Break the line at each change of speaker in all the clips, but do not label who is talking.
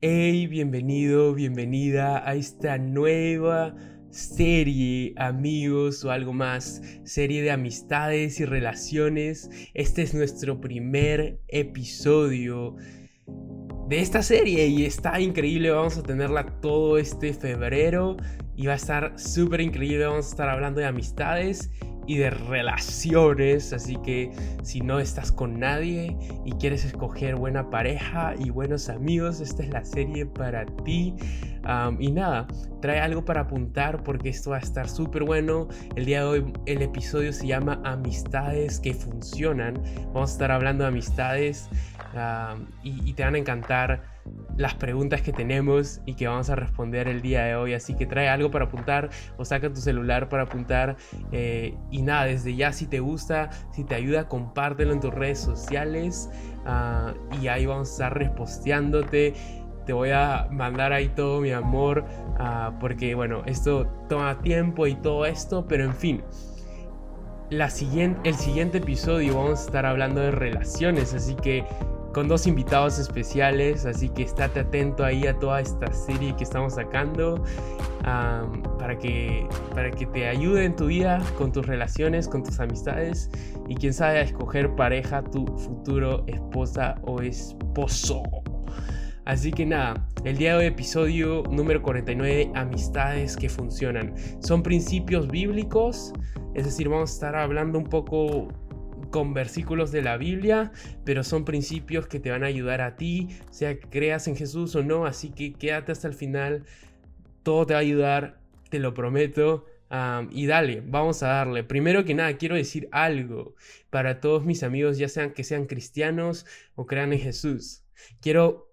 Hey, bienvenido, bienvenida a esta nueva serie, amigos o algo más, serie de amistades y relaciones. Este es nuestro primer episodio de esta serie y está increíble. Vamos a tenerla todo este febrero y va a estar súper increíble. Vamos a estar hablando de amistades y de relaciones. Así que si no estás con nadie y quieres escoger buena pareja y buenos amigos, esta es la serie para ti. y nada, trae algo para apuntar porque esto va a estar súper bueno. El día de hoy el episodio se llama Amistades que funcionan. Vamos a estar hablando de amistades y te van a encantar las preguntas que tenemos y que vamos a responder el día de hoy. Así que trae algo para apuntar o saca tu celular para apuntar. Eh, y nada, desde ya si te gusta, si te ayuda, compártelo en tus redes sociales. Ah, y ahí vamos a estar reposteándote. Te voy a mandar ahí todo mi amor. Ah, porque bueno, esto toma tiempo y todo esto. Pero en fin. La siguiente, el siguiente episodio vamos a estar hablando de relaciones. Así que con dos invitados especiales, así que estate atento ahí a toda esta serie que estamos sacando para, que, para que te ayude en tu vida, con tus relaciones, con tus amistades y quién sabe a escoger pareja, tu futuro esposa o esposo. Así que nada, el día de hoy episodio número 49, amistades que funcionan. Son principios bíblicos, es decir, vamos a estar hablando un poco con versículos de la Biblia, pero son principios que te van a ayudar a ti, sea que creas en Jesús o no, así que quédate hasta el final, todo te va a ayudar, te lo prometo. y dale, vamos a darle. Primero que nada, quiero decir algo para todos mis amigos, ya sean que sean cristianos o crean en Jesús. Quiero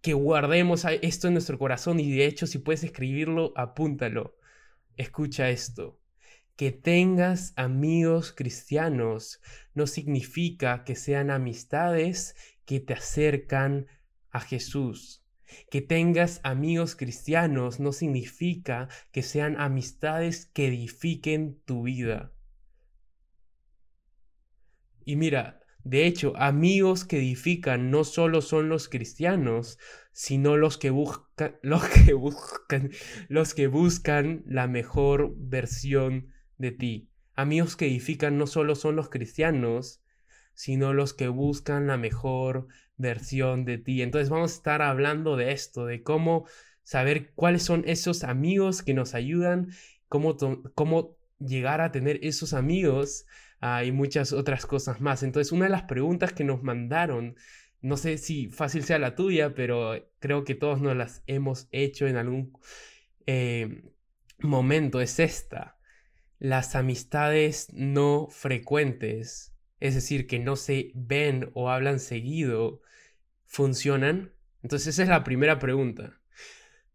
que guardemos esto en nuestro corazón y de hecho si puedes escribirlo, apúntalo. Escucha esto. Que tengas amigos cristianos no significa que sean amistades que te acercan a Jesús. Que tengas amigos cristianos no significa que sean amistades que edifiquen tu vida. Y mira, de hecho, amigos que edifican no solo son los cristianos, sino los que buscan, los que buscan, los que buscan la mejor versión de ti. Amigos que edifican no solo son los cristianos, sino los que buscan la mejor versión de ti. Entonces vamos a estar hablando de esto, de cómo saber cuáles son esos amigos que nos ayudan, cómo, cómo llegar a tener esos amigos ah, y muchas otras cosas más. Entonces una de las preguntas que nos mandaron, no sé si fácil sea la tuya, pero creo que todos nos las hemos hecho en algún eh, momento, es esta las amistades no frecuentes, es decir, que no se ven o hablan seguido, funcionan? Entonces esa es la primera pregunta.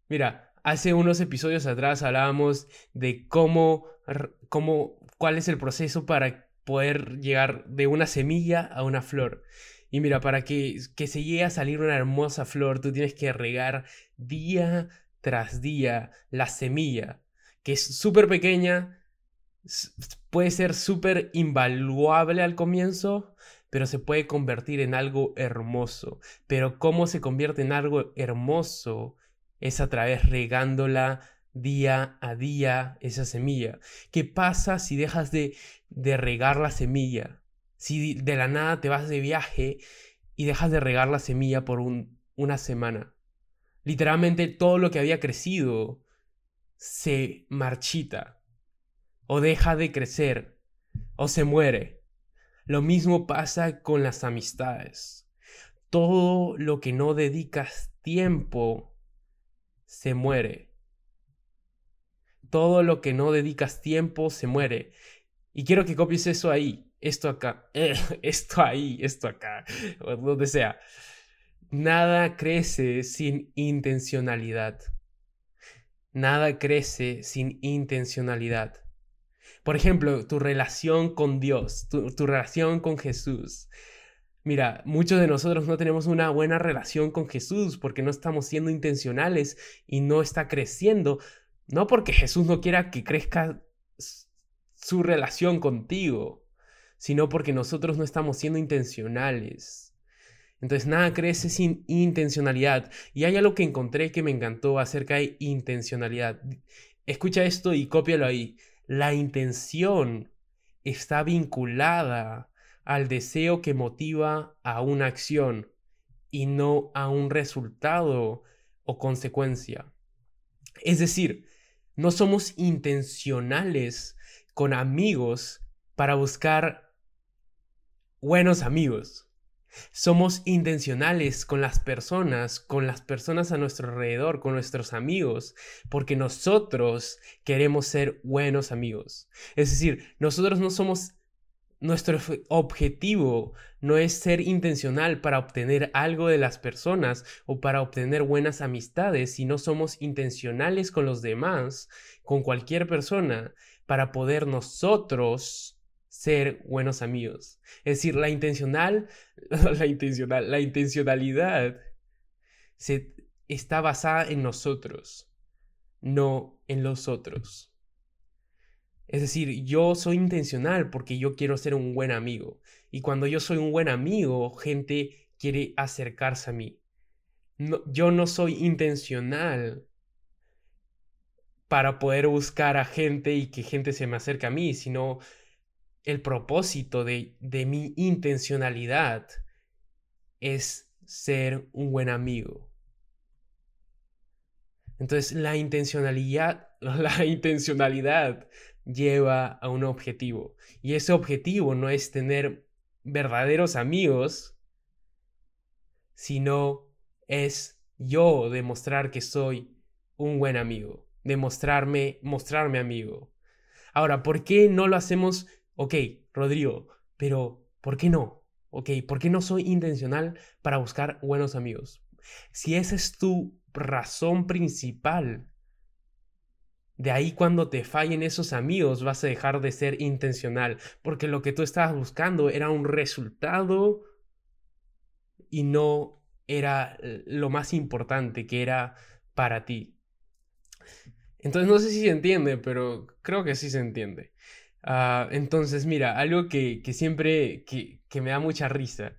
Mira, hace unos episodios atrás hablábamos de cómo, cómo, cuál es el proceso para poder llegar de una semilla a una flor. Y mira, para que, que se llegue a salir una hermosa flor, tú tienes que regar día tras día la semilla, que es súper pequeña, puede ser súper invaluable al comienzo, pero se puede convertir en algo hermoso. Pero cómo se convierte en algo hermoso es a través regándola día a día esa semilla. ¿Qué pasa si dejas de, de regar la semilla? Si de la nada te vas de viaje y dejas de regar la semilla por una semana. Literalmente todo lo que había crecido se marchita o deja de crecer o se muere. Lo mismo pasa con las amistades. Todo lo que no dedicas tiempo se muere. Todo lo que no dedicas tiempo se muere. Y quiero que copies eso ahí, esto acá, esto ahí, esto acá, o donde sea. Nada crece sin intencionalidad. Nada crece sin intencionalidad. Por ejemplo, tu relación con Dios, tu, relación con Jesús. Mira, muchos de nosotros no tenemos una buena relación con Jesús porque no estamos siendo intencionales y no está creciendo. No porque Jesús no quiera que crezca su relación contigo, sino porque nosotros no estamos siendo intencionales. Entonces nada crece sin intencionalidad. Y hay algo que encontré que me encantó acerca de intencionalidad. Escucha esto y cópialo ahí. La intención está vinculada al deseo que motiva a una acción y no a un resultado o consecuencia. Es decir, no somos intencionales con amigos para buscar buenos amigos. Somos intencionales con las personas, con las personas a nuestro alrededor, con nuestros amigos, porque nosotros queremos ser buenos amigos. Es decir, nosotros no somos nuestro objetivo no es ser intencional para obtener algo de las personas o para obtener buenas amistades, sino somos intencionales con los demás, con cualquier persona, para poder nosotros ser buenos amigos. Es decir, la intencional, la intencional, la intencionalidad se, está basada en nosotros, no en los otros. Es decir, yo soy intencional porque yo quiero ser un buen amigo. Y cuando yo soy un buen amigo, gente quiere acercarse a mí. yo no soy intencional para poder buscar a gente y que gente se me acerque a mí, sino el propósito de, de mi intencionalidad es ser un buen amigo. Entonces la intencionalidad, la intencionalidad lleva a un objetivo. Y ese objetivo no es tener verdaderos amigos, sino es yo demostrar que soy un buen amigo, demostrarme, mostrarme amigo. Ahora, ¿por qué no lo hacemos? Ok, Rodrigo, pero ¿por qué no? Ok, ¿por qué no soy intencional para buscar buenos amigos? Si esa es tu razón principal de ahí cuando te fallen esos amigos vas a dejar de ser intencional, porque lo que tú estabas buscando era un resultado y no era lo más importante que era para ti. Entonces no sé si se entiende, pero creo que sí se entiende. Ah, entonces, mira, algo que, siempre que, me da mucha risa.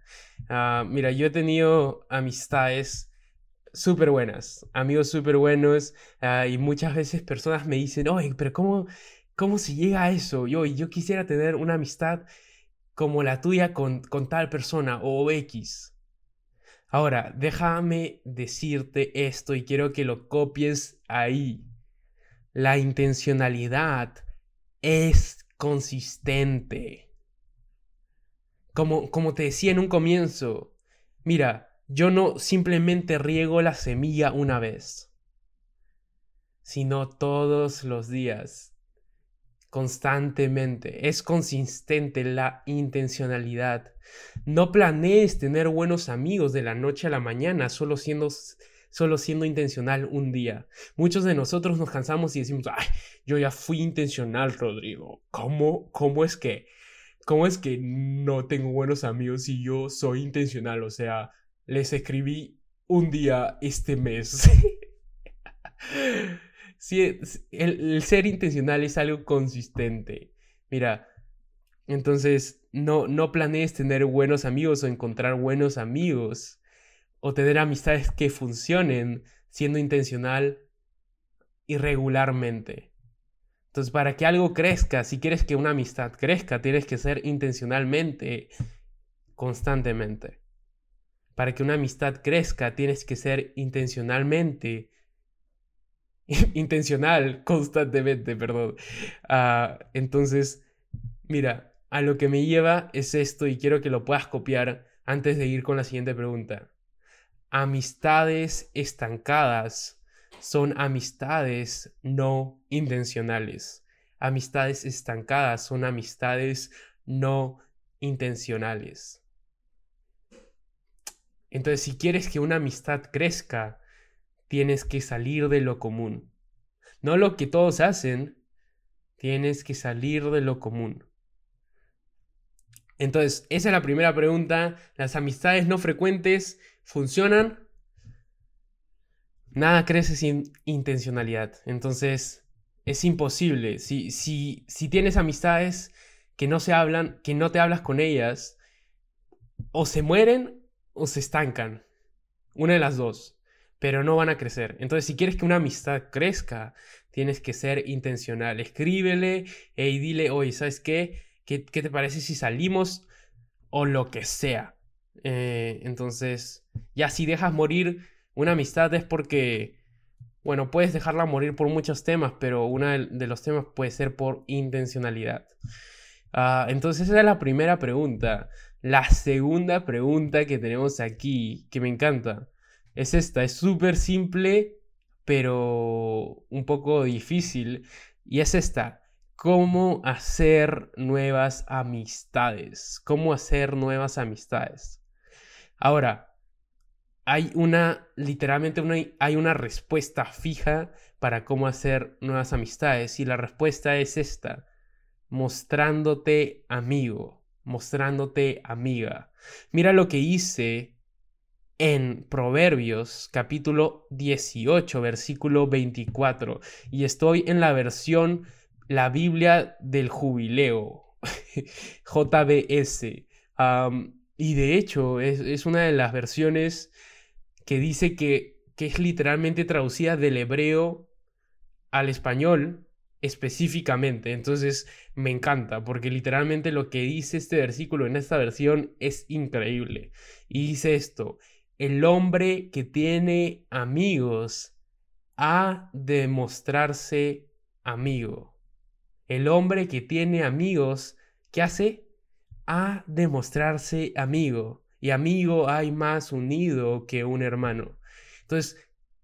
Ah, mira, yo he tenido amistades súper buenas, amigos súper buenos, ah, y muchas veces personas me dicen, oye, pero ¿cómo, cómo se llega a eso? Yo, yo quisiera tener una amistad como la tuya con, con tal persona o X. Ahora, déjame decirte esto y quiero que lo copies ahí. La intencionalidad es consistente. Como, como te decía en un comienzo, mira, yo no simplemente riego la semilla una vez, sino todos los días, constantemente. Es consistente la intencionalidad. No planees tener buenos amigos de la noche a la mañana solo siendo solo siendo intencional un día. Muchos de nosotros nos cansamos y decimos, ay, yo ya fui intencional, Rodrigo. ¿Cómo, cómo es que, cómo es que no tengo buenos amigos si yo soy intencional? O sea, les escribí un día este mes. sí, el, ser intencional es algo consistente. Mira, entonces no, no planees tener buenos amigos o encontrar buenos amigos o tener amistades que funcionen siendo intencional irregularmente. Entonces, para que algo crezca, si quieres que una amistad crezca, tienes que ser intencionalmente, constantemente para que una amistad crezca tienes que ser intencionalmente, intencional constantemente, perdón. Ah, entonces, mira, a lo que me lleva es esto y quiero que lo puedas copiar antes de ir con la siguiente pregunta. Amistades estancadas son amistades no intencionales. Amistades estancadas son amistades no intencionales. Entonces, si quieres que una amistad crezca, tienes que salir de lo común. No lo que todos hacen, tienes que salir de lo común. Entonces, esa es la primera pregunta. ¿Las amistades no frecuentes funcionan? Nada crece sin intencionalidad. Entonces, es imposible. Si, si, si tienes amistades que no se hablan, que no te hablas con ellas, o se mueren o se estancan. Una de las dos. Pero no van a crecer. Entonces, si quieres que una amistad crezca, tienes que ser intencional. Escríbele y dile, oye, ¿sabes qué? qué? te parece si salimos? O lo que sea. Eh, entonces, ya si dejas morir una amistad es porque, bueno, puedes dejarla morir por muchos temas, pero uno de los temas puede ser por intencionalidad. Ah, entonces, esa es la primera pregunta. La segunda pregunta que tenemos aquí, que me encanta, es esta. Es súper simple, pero un poco difícil. Y es esta. ¿Cómo hacer nuevas amistades? ¿Cómo hacer nuevas amistades? Ahora, hay una, literalmente una, hay una respuesta fija para cómo hacer nuevas amistades. Y la respuesta es esta. Mostrándote amigo, mostrándote amiga. Mira lo que hice en Proverbios capítulo 18, versículo 24. Y estoy en la versión, la Biblia del jubileo, JBS. y de hecho es, una de las versiones que dice que, que es literalmente traducida del hebreo al español específicamente. Entonces me encanta porque literalmente lo que dice este versículo en esta versión es increíble. Y dice esto, el hombre que tiene amigos ha de mostrarse amigo. El hombre que tiene amigos, ¿qué hace? Ha de mostrarse amigo. Y amigo hay más unido que un hermano. Entonces,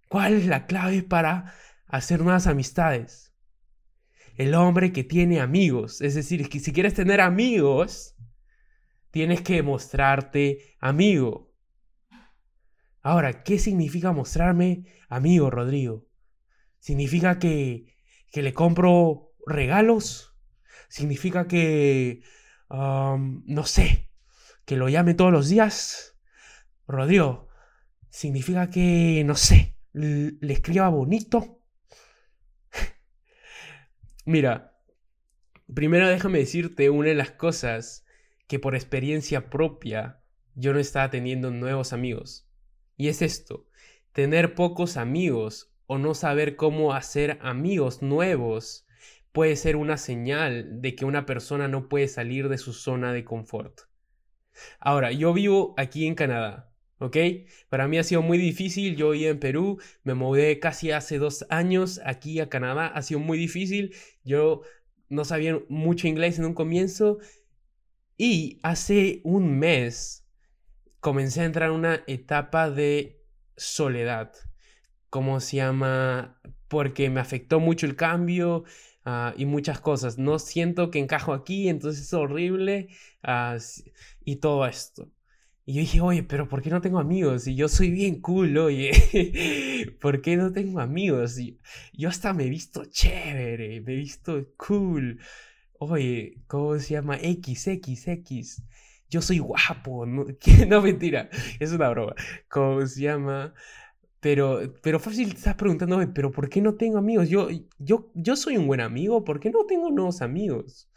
¿cuál es la clave para hacer nuevas amistades? El hombre que tiene amigos. Es decir, que si quieres tener amigos, tienes que mostrarte amigo. Ahora, ¿qué significa mostrarme amigo, Rodrigo? ¿Significa que, que le compro regalos? ¿Significa que, no sé, que lo llame todos los días? Rodrigo, ¿significa que, no sé, le escriba bonito? Mira, primero déjame decirte una de las cosas que por experiencia propia yo no estaba teniendo nuevos amigos. Y es esto, tener pocos amigos o no saber cómo hacer amigos nuevos puede ser una señal de que una persona no puede salir de su zona de confort. Ahora, yo vivo aquí en Canadá, ¿ok? Para mí ha sido muy difícil, yo vivo en Perú, me mudé casi hace dos años aquí a Canadá, ha sido muy difícil, yo no sabía mucho inglés en un comienzo y hace un mes comencé a entrar en una etapa de soledad. ¿Cómo se llama? Porque me afectó mucho el cambio ah, y muchas cosas. No siento que encajo aquí, entonces es horrible ah, y todo esto. Y yo dije, oye, pero ¿por qué no tengo amigos? Y yo soy bien cool, oye. ¿Por qué no tengo amigos? Y yo hasta me he visto chévere, me he visto cool. Oye, ¿cómo se llama? XXX yo soy guapo, no, no mentira, es una broma, ¿cómo se llama? Pero, pero fácil estás preguntándome, pero ¿por qué no tengo amigos? Yo, yo, yo soy un buen amigo, ¿por qué no tengo nuevos amigos?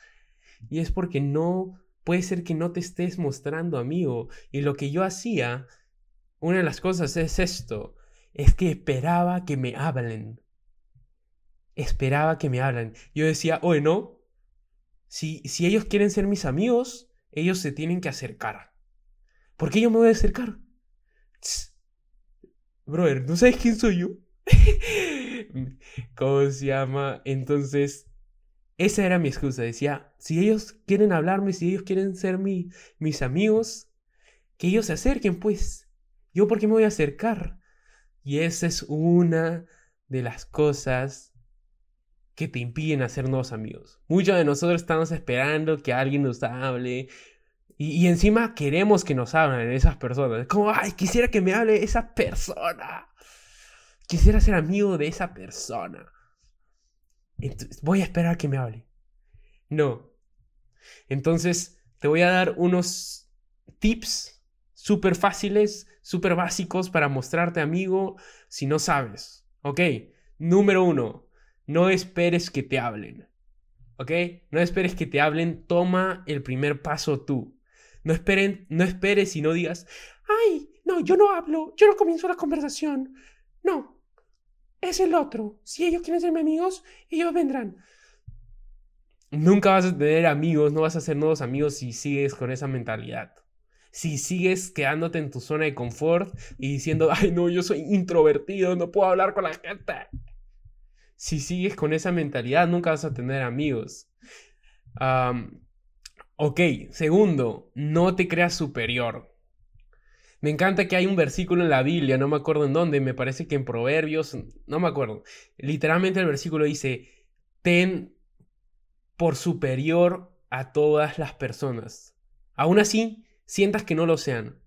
Y es porque no, puede ser que no te estés mostrando amigo. Y lo que yo hacía, una de las cosas es esto, es que esperaba que me hablen. Esperaba que me hablen. Yo decía, oye, no, si, si ellos quieren ser mis amigos, ellos se tienen que acercar. ¿Por qué yo me voy a acercar? Brother, ¿no sabes quién soy yo? ¿Cómo se llama? Entonces, esa era mi excusa. Decía, si ellos quieren hablarme, si ellos quieren ser mi, mis amigos, que ellos se acerquen, pues. ¿Yo por qué me voy a acercar? Y esa es una de las cosas que te impiden hacer nuevos amigos. Muchos de nosotros estamos esperando que alguien nos hable y, encima queremos que nos hablen esas personas. Como, ay, quisiera que me hable esa persona. Quisiera ser amigo de esa persona. Voy a esperar que me hable. No. Entonces, te voy a dar unos tips súper fáciles, súper básicos para mostrarte amigo si no sabes. ¿Ok? Número uno, no esperes que te hablen. ¿Ok? No esperes que te hablen, toma el primer paso tú. No, esperen, no esperes y no digas, ay, no, yo no hablo, yo no comienzo la conversación. No, es el otro. Si ellos quieren ser mis amigos, ellos vendrán. Nunca vas a tener amigos, no vas a hacer nuevos amigos si sigues con esa mentalidad. Si sigues quedándote en tu zona de confort y diciendo, ay no, yo soy introvertido, no puedo hablar con la gente. Si sigues con esa mentalidad, nunca vas a tener amigos. ok, segundo, no te creas superior. Me encanta que hay un versículo en la Biblia, no me acuerdo en dónde, me parece que en Proverbios, no me acuerdo. Literalmente el versículo dice, ten por superior a todas las personas. Aún así, sientas que no lo sean.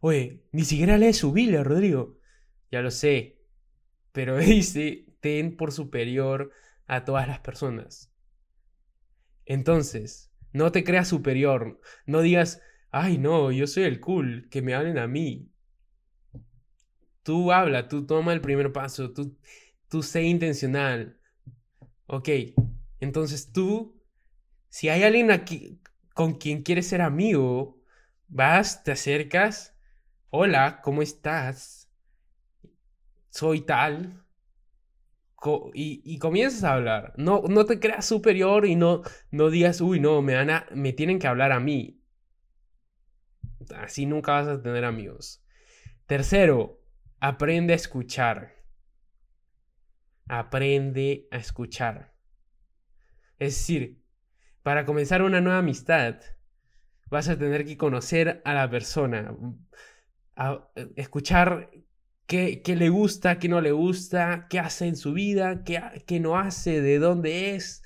Oye, ni siquiera lees su Biblia, Rodrigo. Ya lo sé. Pero dice, ten por superior a todas las personas. Entonces, no te creas superior. No digas, ay no, yo soy el cool, que me hablen a mí. Tú habla, tú toma el primer paso, tú, tú sé intencional. Ok, entonces tú, si hay alguien aquí con quien quieres ser amigo, vas, te acercas, hola, ¿cómo estás? Soy tal. y, comienzas a hablar. No, no te creas superior y no, no digas, uy, no, me, van me tienen que hablar a mí. Así nunca vas a tener amigos. Tercero, aprende a escuchar. Aprende a escuchar. Es decir, para comenzar una nueva amistad, vas a tener que conocer a la persona, escuchar qué, le gusta, qué no le gusta, qué hace en su vida, qué, qué no hace, de dónde es.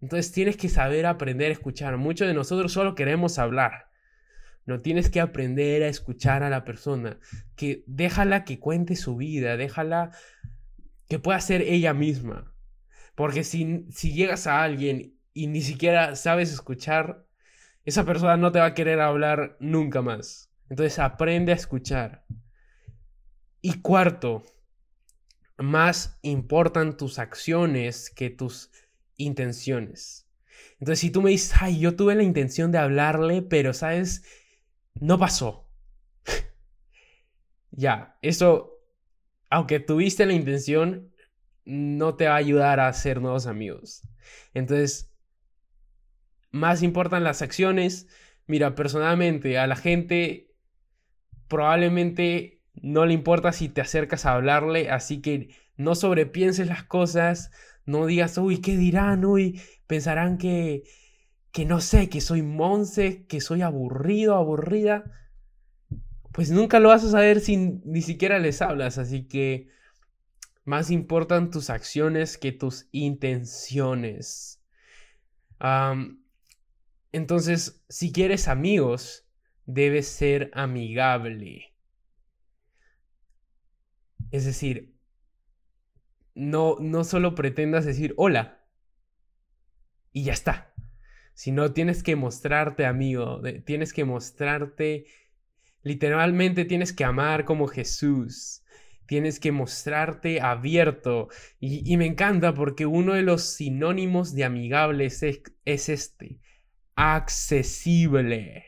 Entonces tienes que saber aprender a escuchar. Muchos de nosotros solo queremos hablar. No tienes que aprender a escuchar a la persona. Que déjala que cuente su vida, déjala que pueda ser ella misma. Porque si, si llegas a alguien y ni siquiera sabes escuchar, esa persona no te va a querer hablar nunca más. Entonces aprende a escuchar. Y cuarto, más importan tus acciones que tus intenciones. Entonces, si tú me dices, ay, yo tuve la intención de hablarle, pero, ¿sabes? No pasó. ya, eso, aunque tuviste la intención, no te va a ayudar a hacer nuevos amigos. Entonces, más importan las acciones. Mira, personalmente a la gente probablemente no le importa si te acercas a hablarle, así que no sobrepienses las cosas, no digas, uy, ¿qué dirán? Uy, pensarán que, que no sé, que soy monse, que soy aburrido, aburrida. Pues nunca lo vas a saber si ni siquiera les hablas, así que más importan tus acciones que tus intenciones. entonces, si quieres amigos, debes ser amigable. Es decir, no, no solo pretendas decir hola y ya está, sino tienes que mostrarte amigo, tienes que mostrarte, literalmente tienes que amar como Jesús tienes que mostrarte abierto. Y, me encanta porque uno de los sinónimos de amigable es, es este, accesible.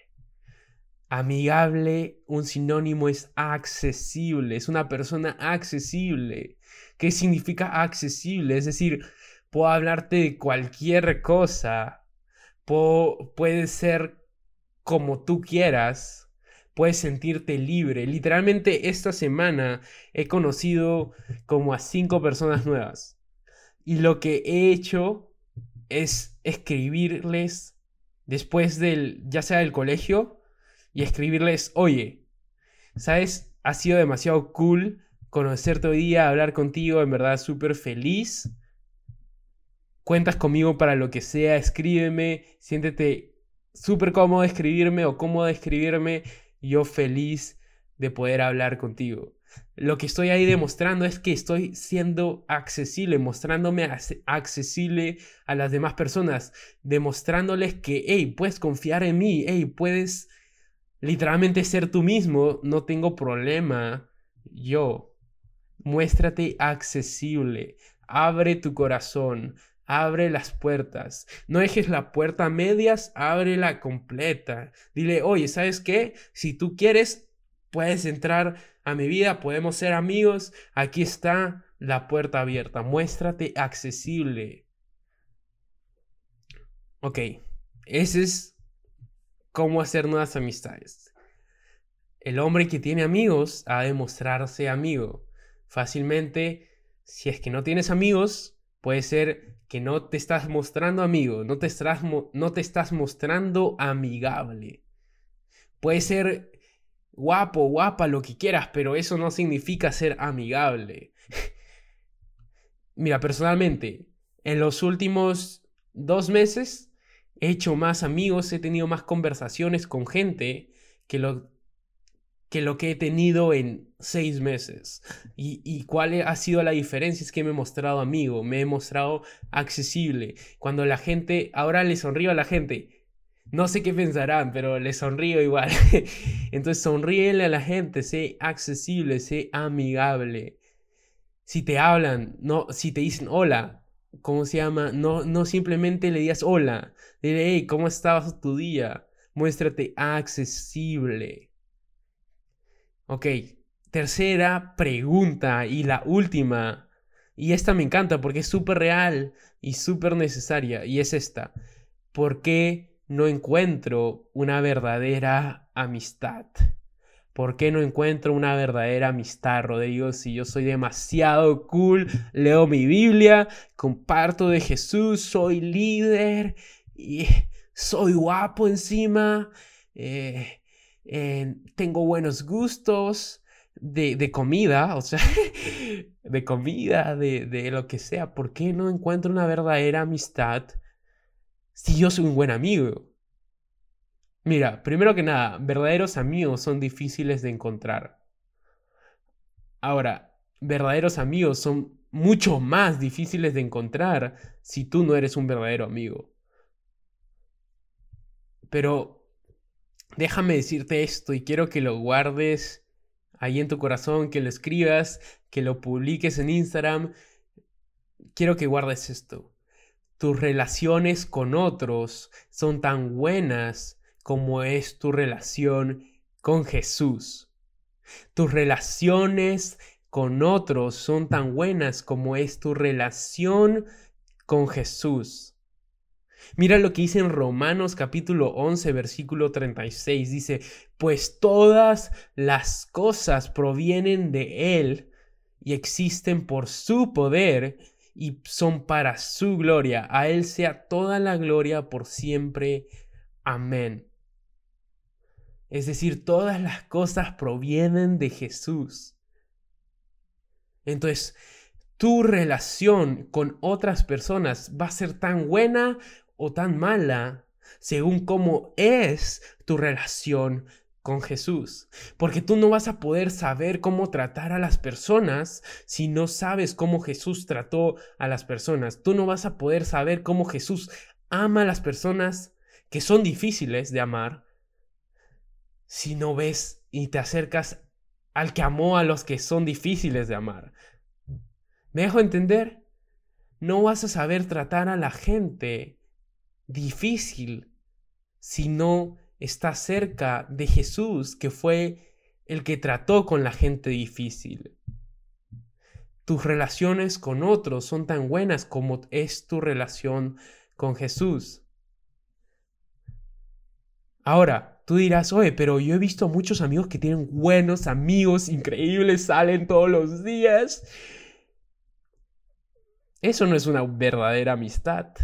Amigable, un sinónimo es accesible, es una persona accesible. ¿Qué significa accesible? Es decir, puedo hablarte de cualquier cosa, puede ser como tú quieras, puedes sentirte libre. Literalmente esta semana he conocido como a cinco personas nuevas. Y lo que he hecho es escribirles después del, ya sea del colegio, y escribirles, oye, ¿sabes? Ha sido demasiado cool conocerte hoy día, hablar contigo, en verdad súper feliz. Cuentas conmigo para lo que sea, escríbeme, siéntete súper cómodo de escribirme o cómodo de escribirme yo feliz de poder hablar contigo. Lo que estoy ahí demostrando es que estoy siendo accesible, mostrándome accesible a las demás personas, demostrándoles que, hey, puedes confiar en mí, hey, puedes literalmente ser tú mismo, no tengo problema. Yo, muéstrate accesible, abre tu corazón, abre las puertas. No dejes la puerta a medias, ábrela completa. Dile, oye, ¿sabes qué? Si tú quieres, puedes entrar a mi vida, podemos ser amigos, aquí está la puerta abierta, muéstrate accesible. Ok, ese es cómo hacer nuevas amistades. El hombre que tiene amigos ha de mostrarse amigo. Fácilmente, si es que no tienes amigos, puede ser que no te estás mostrando amigo, no te estás, no te estás mostrando amigable. Puede ser guapo, guapa, lo que quieras, pero eso no significa ser amigable. Mira, personalmente, en los últimos dos meses he hecho más amigos, he tenido más conversaciones con gente que lo que, lo que he tenido en seis meses. ¿Y, ¿Y cuál ha sido la diferencia? Es que me he mostrado amigo, me he mostrado accesible. Cuando la gente, ahora le sonrío a la gente, no sé qué pensarán, pero les sonrío igual. Entonces sonríele a la gente, sé accesible, sé amigable. Si te hablan, no, si te dicen hola, ¿cómo se llama? No, no simplemente le digas hola. Dile, hey, ¿cómo estabas tu día? Muéstrate accesible. Ok, tercera pregunta y la última. Y esta me encanta porque es súper real y súper necesaria. Y es esta. ¿Por qué no encuentro una verdadera amistad? ¿Por qué no encuentro una verdadera amistad, Rodrigo? Si yo soy demasiado cool, leo mi Biblia, comparto de Jesús, soy líder y soy guapo encima, eh, tengo buenos gustos de, comida, o sea, de comida, de, de lo que sea. ¿Por qué no encuentro una verdadera amistad? si yo soy un buen amigo? Mira, primero que nada, verdaderos amigos son difíciles de encontrar. Ahora, verdaderos amigos son mucho más difíciles de encontrar si tú no eres un verdadero amigo. Pero déjame decirte esto y quiero que lo guardes ahí en tu corazón, que lo escribas, que lo publiques en Instagram. Quiero que guardes esto tus relaciones con otros son tan buenas como es tu relación con Jesús. Tus relaciones con otros son tan buenas como es tu relación con Jesús. Mira lo que dice en Romanos capítulo 11 versículo 36. Dice, pues todas las cosas provienen de Él y existen por su poder y son para su gloria. A Él sea toda la gloria por siempre. Amén. Es decir, todas las cosas provienen de Jesús. Entonces, tu relación con otras personas va a ser tan buena o tan mala según cómo es tu relación con Jesús. Porque tú no vas a poder saber cómo tratar a las personas si no sabes cómo Jesús trató a las personas. Tú no vas a poder saber cómo Jesús ama a las personas que son difíciles de amar si no ves y te acercas al que amó a los que son difíciles de amar. ¿Me dejo entender? No vas a saber tratar a la gente difícil si no está cerca de Jesús, que fue el que trató con la gente difícil. Tus relaciones con otros son tan buenas como es tu relación con Jesús. Ahora, tú dirás, oye, pero yo he visto muchos amigos que tienen buenos amigos, increíbles, salen todos los días. Eso no es una verdadera amistad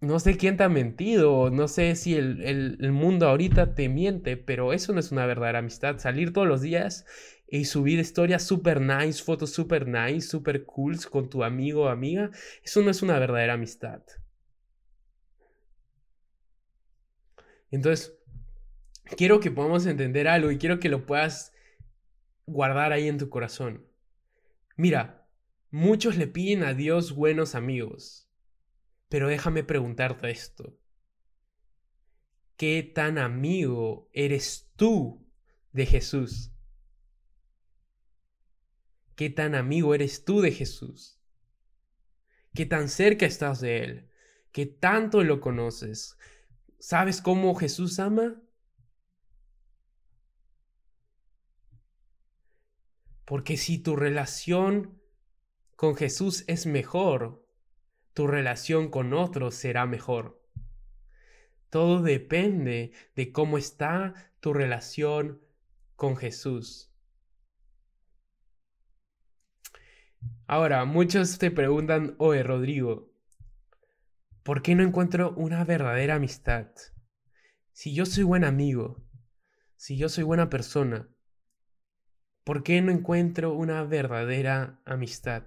no sé quién te ha mentido, no sé si el, mundo ahorita te miente, pero eso no es una verdadera amistad. Salir todos los días y subir historias super nice, fotos super nice, super cool con tu amigo o amiga, eso no es una verdadera amistad. Entonces, quiero que podamos entender algo y quiero que lo puedas guardar ahí en tu corazón. Mira, muchos le piden a Dios buenos amigos. Pero déjame preguntarte esto. ¿Qué tan amigo eres tú de Jesús? ¿Qué tan amigo eres tú de Jesús? ¿Qué tan cerca estás de Él? ¿Qué tanto lo conoces? ¿Sabes cómo Jesús ama? Porque si tu relación con Jesús es mejor, tu relación con otros será mejor. Todo depende de cómo está tu relación con Jesús. Ahora, muchos te preguntan, oye Rodrigo, ¿por qué no encuentro una verdadera amistad? Si yo soy buen amigo, si yo soy buena persona, ¿por qué no encuentro una verdadera amistad?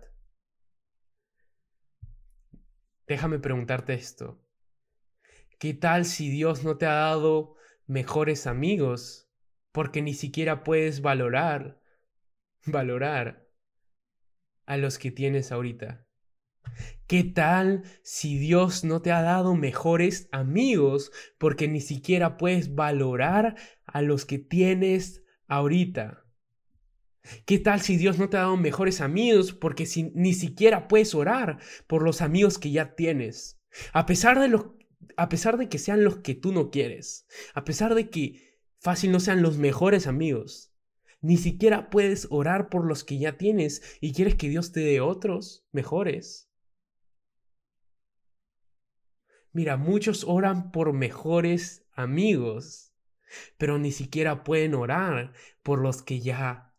Déjame preguntarte esto. ¿Qué tal si Dios no te ha dado mejores amigos? Porque ni siquiera puedes valorar, valorar a los que tienes ahorita. ¿Qué tal si Dios no te ha dado mejores amigos porque ni siquiera puedes valorar a los que tienes ahorita? ¿Qué tal si Dios no te ha dado mejores amigos porque ni siquiera puedes orar por los amigos que ya tienes? A pesar de los a pesar de que sean los que tú no quieres, a pesar de que fácil no sean los mejores amigos, ni siquiera puedes orar por los que ya tienes y quieres que Dios te dé otros mejores. Mira, muchos oran por mejores amigos, pero ni siquiera pueden orar por los que ya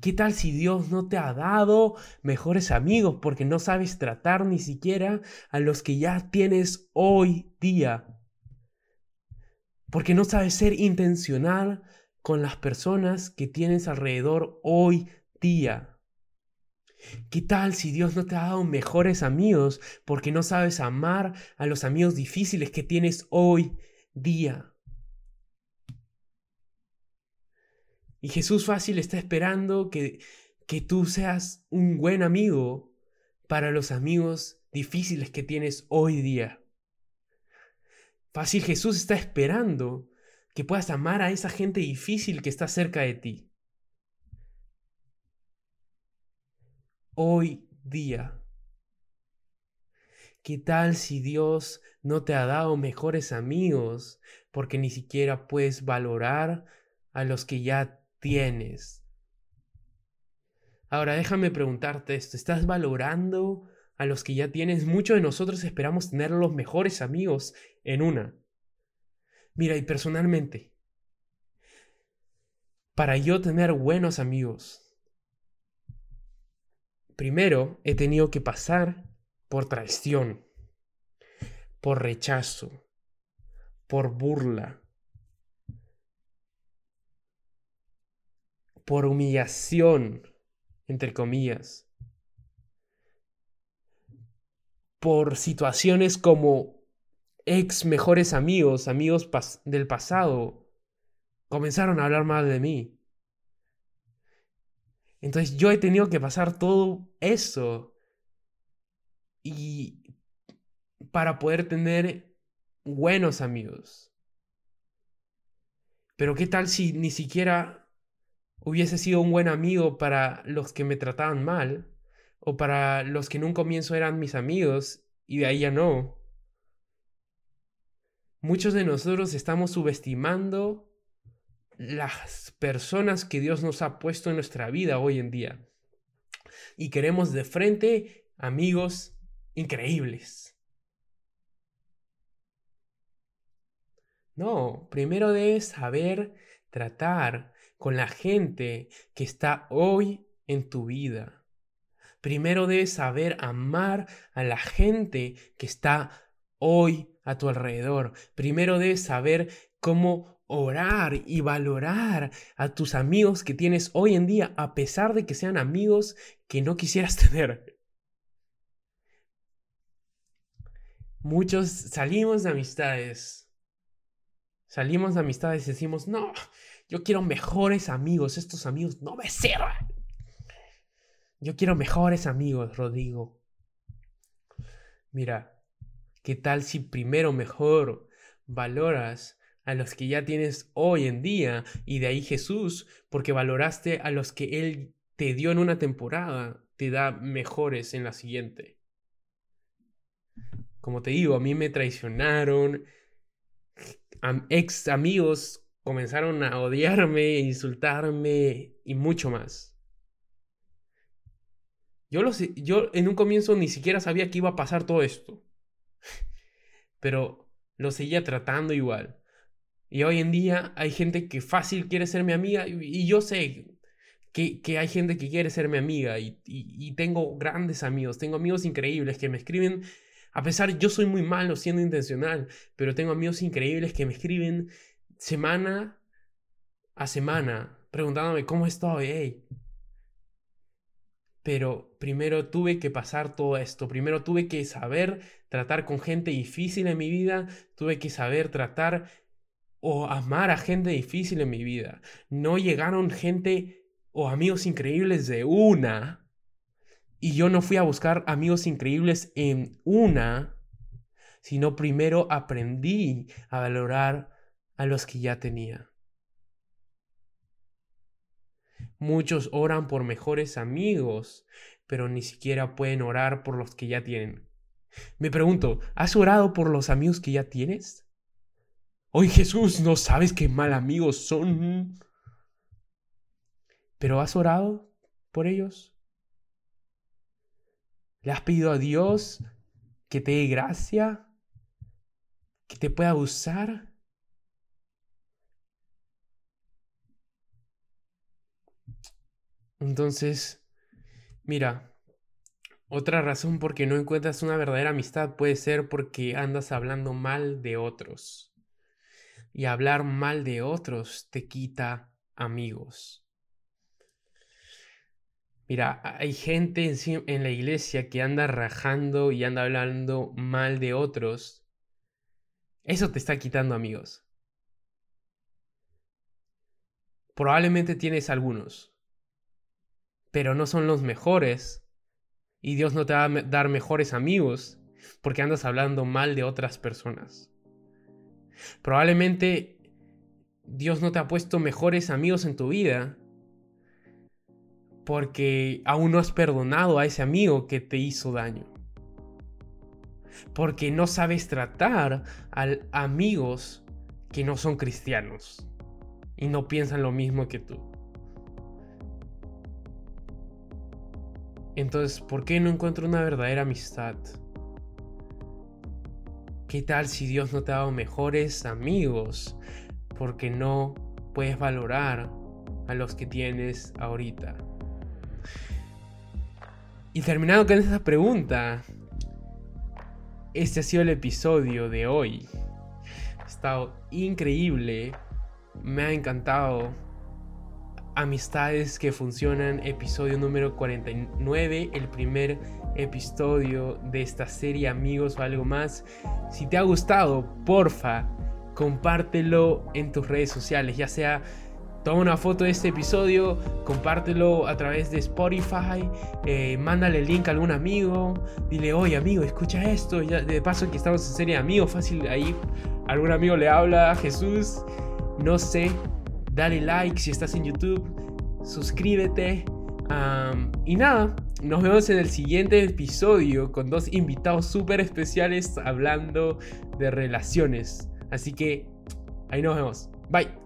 ¿Qué tal si Dios no te ha dado mejores amigos porque no sabes tratar ni siquiera a los que ya tienes hoy día? Porque no sabes ser intencional con las personas que tienes alrededor hoy día. ¿Qué tal si Dios no te ha dado mejores amigos porque no sabes amar a los amigos difíciles que tienes hoy día? Y Jesús fácil está esperando que, que tú seas un buen amigo para los amigos difíciles que tienes hoy día. Fácil Jesús está esperando que puedas amar a esa gente difícil que está cerca de ti. hoy día. ¿Qué tal si Dios no te ha dado mejores amigos porque ni siquiera puedes valorar a los que ya tienes? Ahora déjame preguntarte esto, ¿estás valorando a los que ya tienes? Muchos de nosotros esperamos tener los mejores amigos en una. Mira, y personalmente, para yo tener buenos amigos, Primero he tenido que pasar por traición, por rechazo, por burla, por humillación, entre comillas, por situaciones como ex mejores amigos, amigos del pasado, comenzaron a hablar mal de mí. Entonces yo he tenido que pasar todo eso y para poder tener buenos amigos. Pero ¿qué tal si ni siquiera hubiese sido un buen amigo para los que me trataban mal o para los que en un comienzo eran mis amigos y de ahí ya no? Muchos de nosotros estamos subestimando las personas que Dios nos ha puesto en nuestra vida hoy en día. Y queremos de frente amigos increíbles. No, primero debes saber tratar con la gente que está hoy en tu vida. Primero debes saber amar a la gente que está hoy a tu alrededor. Primero debes saber cómo orar y valorar a tus amigos que tienes hoy en día, a pesar de que sean amigos que no quisieras tener. Muchos salimos de amistades. Salimos de amistades y decimos, no, yo quiero mejores amigos, estos amigos no me sirven. Yo quiero mejores amigos, Rodrigo. Mira, ¿qué tal si primero mejor valoras a los que ya tienes hoy en día y de ahí Jesús, porque valoraste a los que Él te dio en una temporada, te da mejores en la siguiente. Como te digo, a mí me traicionaron, ex amigos comenzaron a odiarme, insultarme y mucho más. Yo, lo yo en un comienzo ni siquiera sabía que iba a pasar todo esto. Pero lo seguía tratando igual. Y hoy en día hay gente que fácil quiere ser mi amiga y, yo sé que, que, hay gente que quiere ser mi amiga y, y, tengo grandes amigos, tengo amigos increíbles que me escriben, a pesar yo soy muy malo siendo intencional, pero tengo amigos increíbles que me escriben semana a semana preguntándome cómo estoy, hey. Pero primero tuve que pasar todo esto, primero tuve que saber tratar con gente difícil en mi vida, tuve que saber tratar o amar a gente difícil en mi vida. No llegaron gente o amigos increíbles de una. Y yo no fui a buscar amigos increíbles en una, sino primero aprendí a valorar a los que ya tenía. Muchos oran por mejores amigos, pero ni siquiera pueden orar por los que ya tienen. Me pregunto, ¿has orado por los amigos que ya tienes? Hoy Jesús, no sabes qué mal amigos son. Pero has orado por ellos. ¿Le has pedido a Dios que te dé gracia? ¿Que te pueda usar? Entonces, mira, otra razón por qué no encuentras una verdadera amistad puede ser porque andas hablando mal de otros y hablar mal de otros te quita amigos. Mira, hay gente en, la iglesia que anda rajando y anda hablando mal de otros. Eso te está quitando amigos. Probablemente tienes algunos, pero no son los mejores. Y Dios no te va a dar mejores amigos porque andas hablando mal de otras personas. Probablemente Dios no te ha puesto mejores amigos en tu vida porque aún no has perdonado a ese amigo que te hizo daño. Porque no sabes tratar a amigos que no son cristianos y no piensan lo mismo que tú. Entonces, ¿por qué no encuentro una verdadera amistad? ¿Qué tal si Dios no te ha dado mejores amigos? Porque no puedes valorar a los que tienes ahorita. Y terminando con esta pregunta, este ha sido el episodio de hoy. Ha estado increíble, me ha encantado. Amistades que funcionan, episodio número 49, el primer episodio de esta serie Amigos o algo más. Si te ha gustado, porfa, compártelo en tus redes sociales, ya sea toma una foto de este episodio, compártelo a través de Spotify, eh, mándale el link a algún amigo, dile, oye amigo, escucha esto, de paso que estamos en serie amigos, fácil ahí, algún amigo le habla a Jesús, no sé, dale like si estás en YouTube, suscríbete y nada, nos vemos en el siguiente episodio con dos invitados súper especiales hablando de relaciones. Así que ahí nos vemos. Bye.